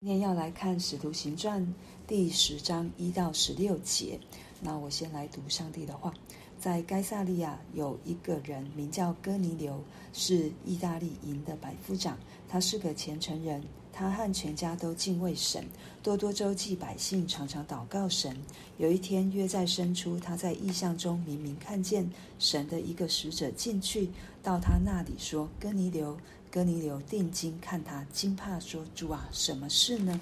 今天要来看《使徒行传》第十章一到十六节。那我先来读上帝的话：在该撒利亚有一个人名叫哥尼流，是意大利营的百夫长，他是个虔诚人，他和全家都敬畏神，多多周济百姓，常常祷告神。有一天约在申初，他在异象中明明看见神的一个使者进去到他那里，说：“哥尼流。”哥尼流定睛看他，惊怕说：“主啊，什么事呢？”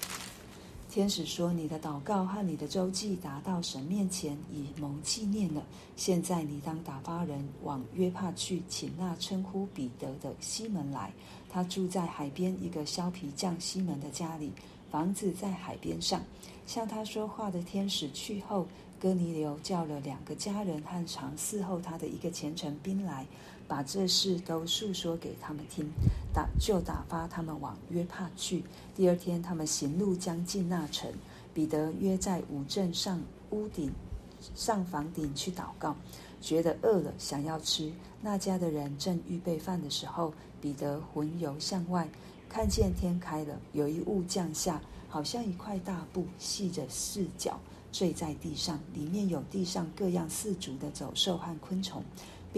天使说：“你的祷告和你的周记达到神面前，已蒙纪念了。现在你当打发人往约帕去，请那称呼彼得的西门来。他住在海边一个削皮匠西门的家里，房子在海边上。向他说话的天使去后，哥尼流叫了两个家人和常伺候他的一个虔诚兵来。”把这事都述说给他们听，打就打发他们往约帕去。第二天，他们行路将近那城，彼得约在五镇上屋顶上房顶去祷告，觉得饿了，想要吃。那家的人正预备饭的时候，彼得魂游向外，看见天开了，有一物降下，好像一块大布，系着四角，坠在地上，里面有地上各样四足的走兽和昆虫。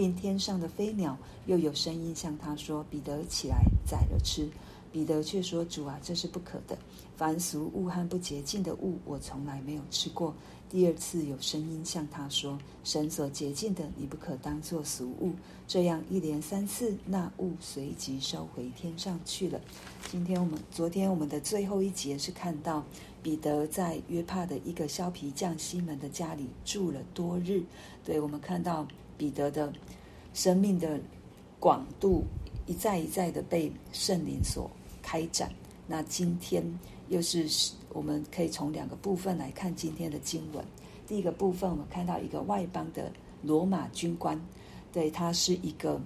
并天上的飞鸟，又有声音向他说：“彼得起来宰了吃。”彼得却说：“主啊，这是不可的。凡俗物和不洁净的物，我从来没有吃过。”第二次有声音向他说：“神所洁净的，你不可当作俗物。”这样一连三次，那物随即收回天上去了。今天我们昨天我们的最后一节是看到彼得在约帕的一个削皮匠西门的家里住了多日。对，我们看到。彼得的生命的广度一再一再的被圣灵所开展。那今天又是我们可以从两个部分来看今天的经文。第一个部分，我们看到一个外邦的罗马军官，对，他是一个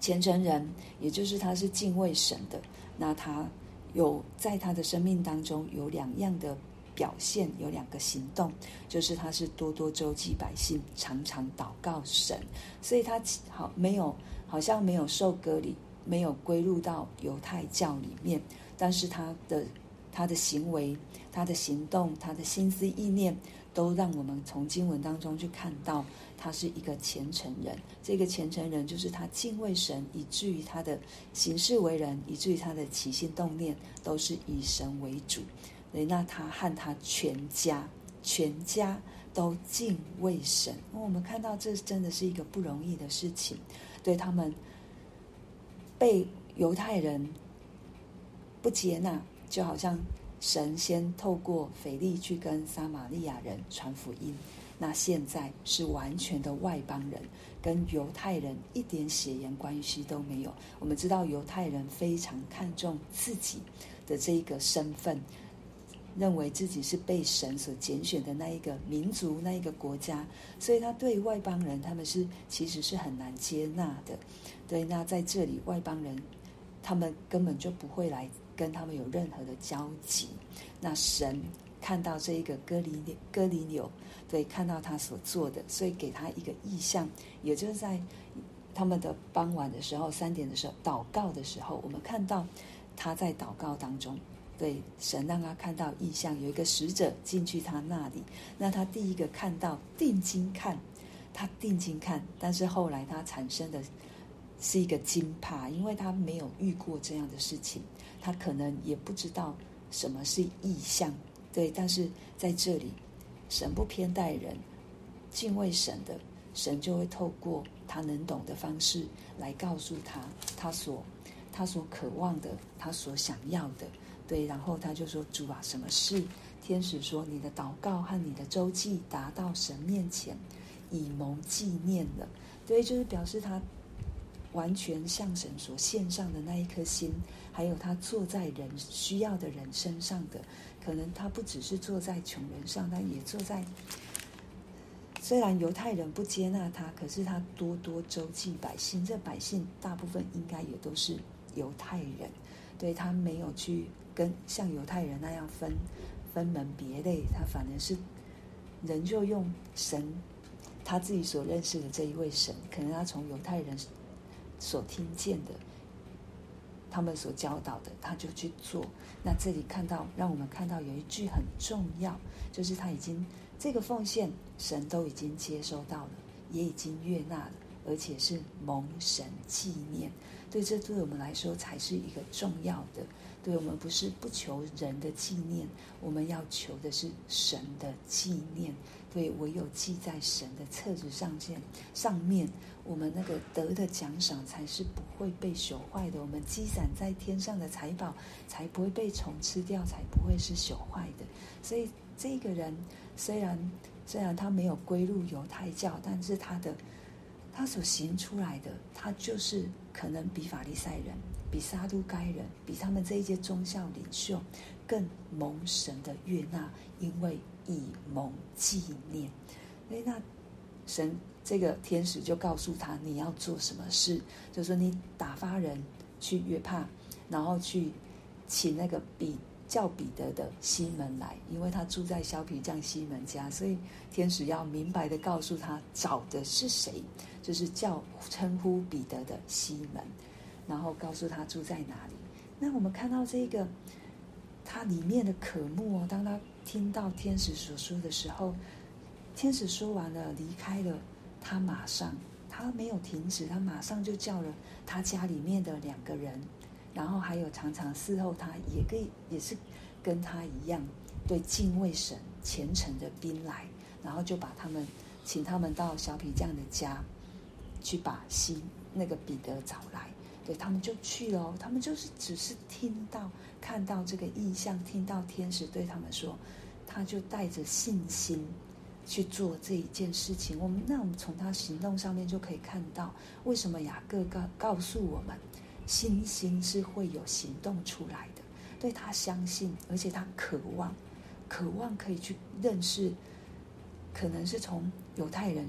虔诚人，也就是他是敬畏神的。那他有在他的生命当中有两样的。表现有两个行动，就是他是多多周济百姓，常常祷告神，所以他好没有好像没有受割礼，没有归入到犹太教里面，但是他的他的行为、他的行动、他的心思意念，都让我们从经文当中去看到他是一个虔诚人。这个虔诚人就是他敬畏神，以至于他的行事为人，以至于他的起心动念都是以神为主。那他和他全家，全家都敬畏神。我们看到这真的是一个不容易的事情，对他们被犹太人不接纳，就好像神先透过腓利去跟撒玛利亚人传福音，那现在是完全的外邦人，跟犹太人一点血缘关系都没有。我们知道犹太人非常看重自己的这一个身份。认为自己是被神所拣选的那一个民族，那一个国家，所以他对外邦人，他们是其实是很难接纳的。对，那在这里外邦人，他们根本就不会来跟他们有任何的交集。那神看到这一个哥尼哥尼流，对，看到他所做的，所以给他一个意象，也就是在他们的傍晚的时候，三点的时候祷告的时候，我们看到他在祷告当中。对，神让他看到异象，有一个使者进去他那里。那他第一个看到，定睛看，他定睛看，但是后来他产生的是一个惊怕，因为他没有遇过这样的事情，他可能也不知道什么是异象。对，但是在这里，神不偏待人，敬畏神的神就会透过他能懂的方式来告诉他，他所他所渴望的，他所想要的。对，然后他就说：“主啊，什么事？”天使说：“你的祷告和你的周记达到神面前，以蒙纪念了。”对，就是表示他完全向神所献上的那一颗心，还有他坐在人需要的人身上的，可能他不只是坐在穷人上，他也坐在。虽然犹太人不接纳他，可是他多多周济百姓。这百姓大部分应该也都是犹太人，对，他没有去。跟像犹太人那样分分门别类，他反而是人就用神他自己所认识的这一位神，可能他从犹太人所听见的，他们所教导的，他就去做。那这里看到，让我们看到有一句很重要，就是他已经这个奉献，神都已经接收到了，也已经悦纳了，而且是蒙神纪念。对，这对我们来说才是一个重要的。对，我们不是不求人的纪念，我们要求的是神的纪念。对，唯有记在神的册子上面，上面我们那个得的奖赏才是不会被朽坏的。我们积攒在天上的财宝才不会被虫吃掉，才不会是朽坏的。所以这个人虽然虽然他没有归入犹太教，但是他的他所行出来的，他就是可能比法利赛人。比撒都该人，比他们这一些宗教领袖更蒙神的悦纳，因为以蒙纪念。所以那神这个天使就告诉他，你要做什么事，就说你打发人去约帕，然后去请那个比叫彼得的西门来，因为他住在小皮匠西门家，所以天使要明白的告诉他找的是谁，就是叫称呼彼得的西门。然后告诉他住在哪里。那我们看到这个，他里面的渴慕哦。当他听到天使所说的时候，天使说完了，离开了，他马上，他没有停止，他马上就叫了他家里面的两个人，然后还有常常伺候他，也可以也是跟他一样，对敬畏神虔诚的兵来，然后就把他们请他们到小皮匠的家，去把西那个彼得找来。对，他们就去了，他们就是只是听到、看到这个意象，听到天使对他们说，他就带着信心去做这一件事情。我们那我们从他行动上面就可以看到，为什么雅各告告诉我们，信心是会有行动出来的。对，他相信，而且他渴望，渴望可以去认识，可能是从犹太人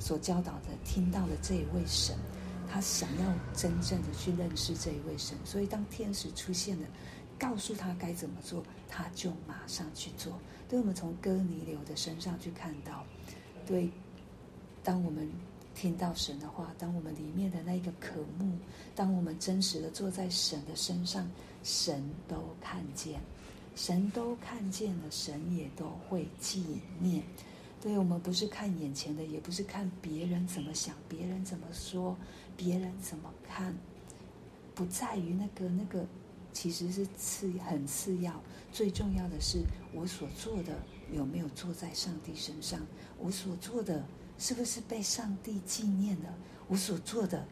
所教导的、听到的这一位神。他想要真正的去认识这一位神，所以当天使出现了，告诉他该怎么做，他就马上去做。对，我们从哥尼流的身上去看到，对，当我们听到神的话，当我们里面的那个渴慕，当我们真实的坐在神的身上，神都看见，神都看见了，神也都会纪念。对，我们不是看眼前的，也不是看别人怎么想，别人怎么说。别人怎么看，不在于那个那个，其实是次很次要。最重要的是，我所做的有没有坐在上帝身上？我所做的是不是被上帝纪念了？我所做的，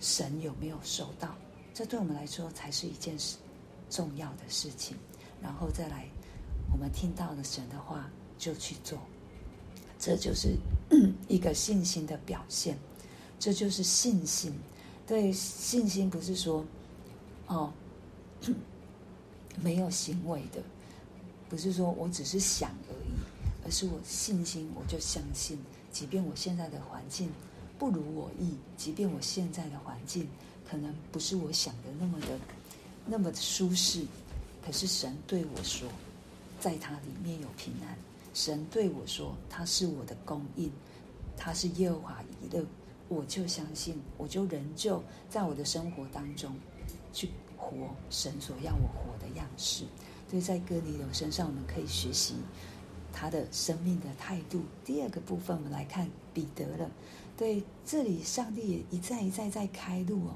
神有没有收到？这对我们来说才是一件事重要的事情。然后再来，我们听到了神的话，就去做，这就是 一个信心的表现。这就是信心，对，信心不是说，哦，没有行为的，不是说我只是想而，而是我信心，我就相信，即便我现在的环境不如我意，即便我现在的环境可能不是我想的那么的那么的舒适，可是神对我说，在他里面有平安，神对我说他是我的供应，他是耶和华一乐。我就相信，我就仍旧在我的生活当中去活神所要我活的样式。所以在哥尼流身上，我们可以学习他的生命的态度。第二个部分，我们来看彼得了。对，这里上帝也一再一再在开路哦。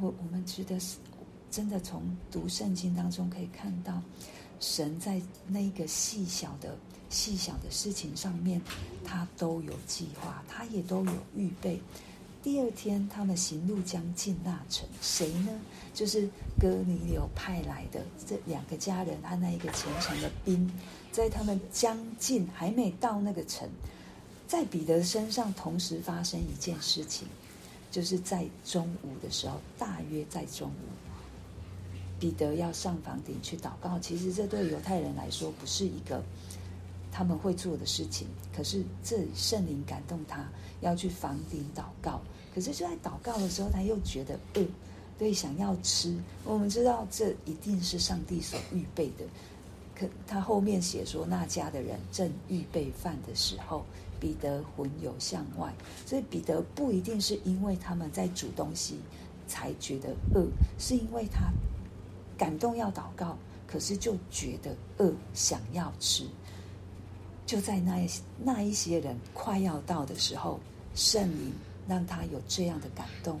我我们值得是真的，从读圣经当中可以看到，神在那个细小的。细小的事情上面，他都有计划，他也都有预备。第二天，他们行路将近那城，谁呢？就是哥尼流派来的这两个家人和那一个虔诚的兵，在他们将近还没到那个城，在彼得身上同时发生一件事情，就是在中午的时候，大约在中午，彼得要上房顶去祷告。其实这对犹太人来说不是一个。他们会做的事情，可是这圣灵感动他要去房顶祷告。可是就在祷告的时候，他又觉得饿，对，想要吃。我们知道这一定是上帝所预备的。可他后面写说，那家的人正预备饭的时候，彼得魂游向外。所以彼得不一定是因为他们在煮东西，才觉得饿，是因为他感动要祷告，可是就觉得饿，想要吃。就在那那一些人快要到的时候，圣灵让他有这样的感动，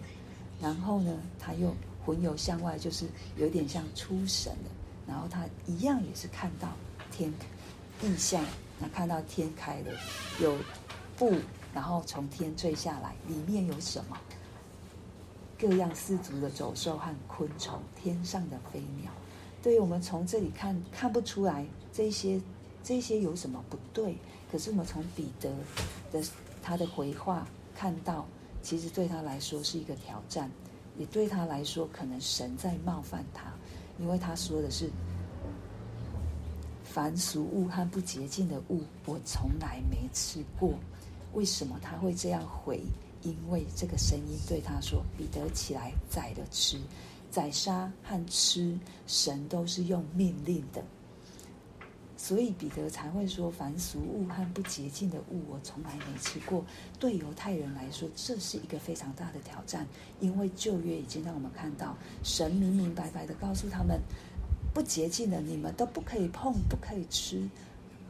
然后呢，他又魂游向外，就是有点像出神了。然后他一样也是看到天异象，那看到天开了，有布，然后从天坠下来，里面有什么？各样四足的走兽和昆虫，天上的飞鸟。对于我们从这里看看不出来这些这些有什么不对，可是我们从彼得的他的回话看到，其实对他来说是一个挑战，也对他来说可能神在冒犯他。因为他说的是，凡俗物和不洁净的物，我从来没吃过。为什么他会这样回？因为这个声音对他说：“彼得起来宰了吃，宰杀和吃，神都是用命令的。”所以彼得才会说：“凡俗物和不洁净的物，我从来没吃过。”对犹太人来说，这是一个非常大的挑战，因为旧约已经让我们看到，神明明白白的告诉他们，不洁净的你们都不可以碰，不可以吃，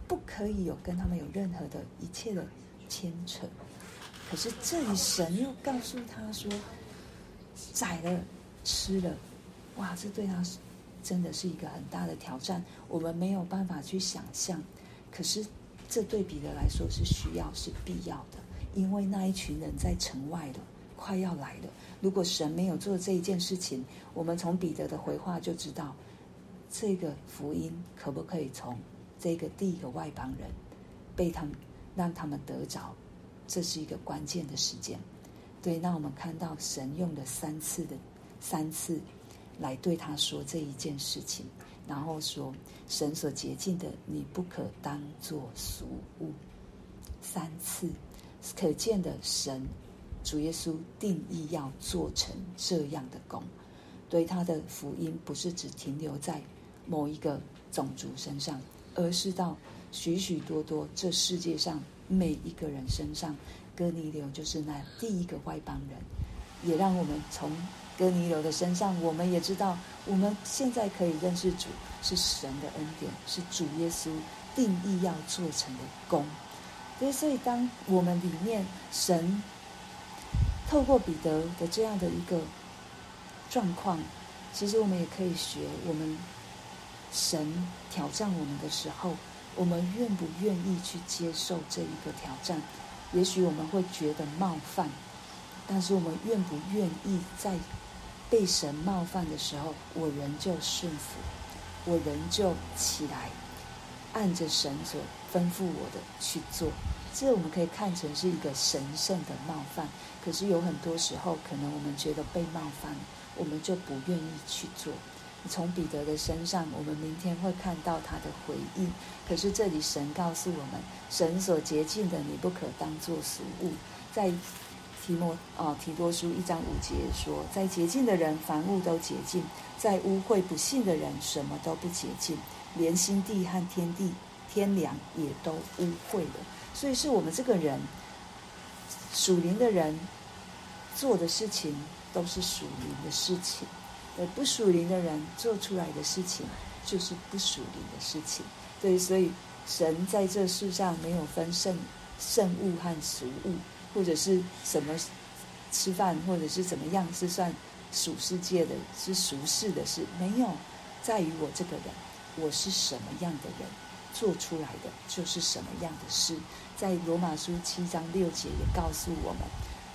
不可以有跟他们有任何的一切的牵扯。可是这里神又告诉他说，宰了吃了，哇！这对他真的是一个很大的挑战，我们没有办法去想象。可是这对彼得来说是需要、是必要的，因为那一群人在城外了，快要来了。如果神没有做这一件事情，我们从彼得的回话就知道，这个福音可不可以从这个第一个外邦人被他们让他们得着。这是一个关键的时间，对。那我们看到神用了三次的三次来对他说这一件事情，然后说神所洁净的，你不可当作俗物。三次，可见的神主耶稣定义要做成这样的工，对他的福音不是只停留在某一个种族身上，而是到许许多多这世界上。每一个人身上，哥尼流就是那第一个外邦人，也让我们从哥尼流的身上，我们也知道，我们现在可以认识主是神的恩典，是主耶稣定义要做成的工。所以，所以当我们里面神透过彼得的这样的一个状况，其实我们也可以学，我们神挑战我们的时候。我们愿不愿意去接受这一个挑战？也许我们会觉得冒犯，但是我们愿不愿意在被神冒犯的时候，我仍旧顺服，我仍旧起来，按着神所吩咐我的去做？这我们可以看成是一个神圣的冒犯。可是有很多时候，可能我们觉得被冒犯，我们就不愿意去做。从彼得的身上，我们明天会看到他的回应。可是这里神告诉我们，神所洁净的，你不可当作俗物。在提摩啊提多书一章五节说，在洁净的人，凡物都洁净；在污秽不信的人，什么都不洁净，连心地和天地天良也都污秽了。所以是我们这个人属灵的人做的事情，都是属灵的事情。而不属灵的人做出来的事情，就是不属灵的事情。对，所以神在这世上没有分圣圣物和俗物，或者是什么吃饭，或者是怎么样是算属世界的，是俗世的事，没有。在于我这个人，我是什么样的人，做出来的就是什么样的事。在罗马书七章六节也告诉我们。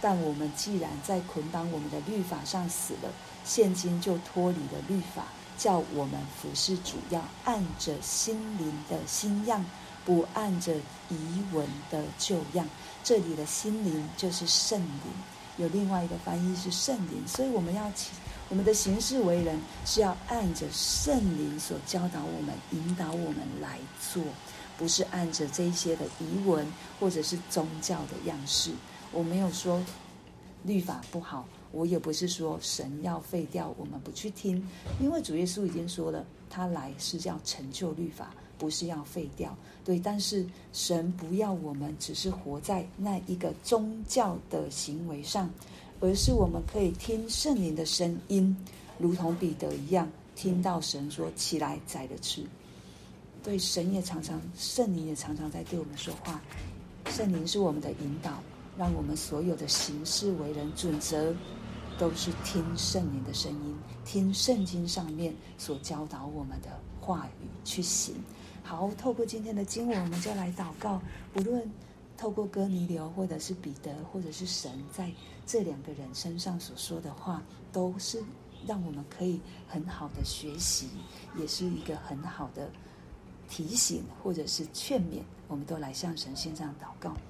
但我们既然在捆绑我们的律法上死了，现今就脱离了律法，叫我们服侍主，要按着心灵的新样，不按着遗文的旧样。这里的心灵就是圣灵，有另外一个翻译是圣灵，所以我们要我们的行事为人是要按着圣灵所教导我们、引导我们来做，不是按着这一些的遗文或者是宗教的样式。我没有说律法不好，我也不是说神要废掉，我们不去听，因为主耶稣已经说了，他来是要成就律法，不是要废掉。对，但是神不要我们只是活在那一个宗教的行为上，而是我们可以听圣灵的声音，如同彼得一样，听到神说：“起来，宰了吃。”对，神也常常，圣灵也常常在对我们说话。圣灵是我们的引导，让我们所有的行事为人准则，都是听圣灵的声音，听圣经上面所教导我们的话语去行。好，透过今天的经文，我们就来祷告。无论透过哥尼流，或者是彼得，或者是神在这两个人身上所说的话，都是让我们可以很好的学习，也是一个很好的提醒，或者是劝勉。我们都来向神献上祷告。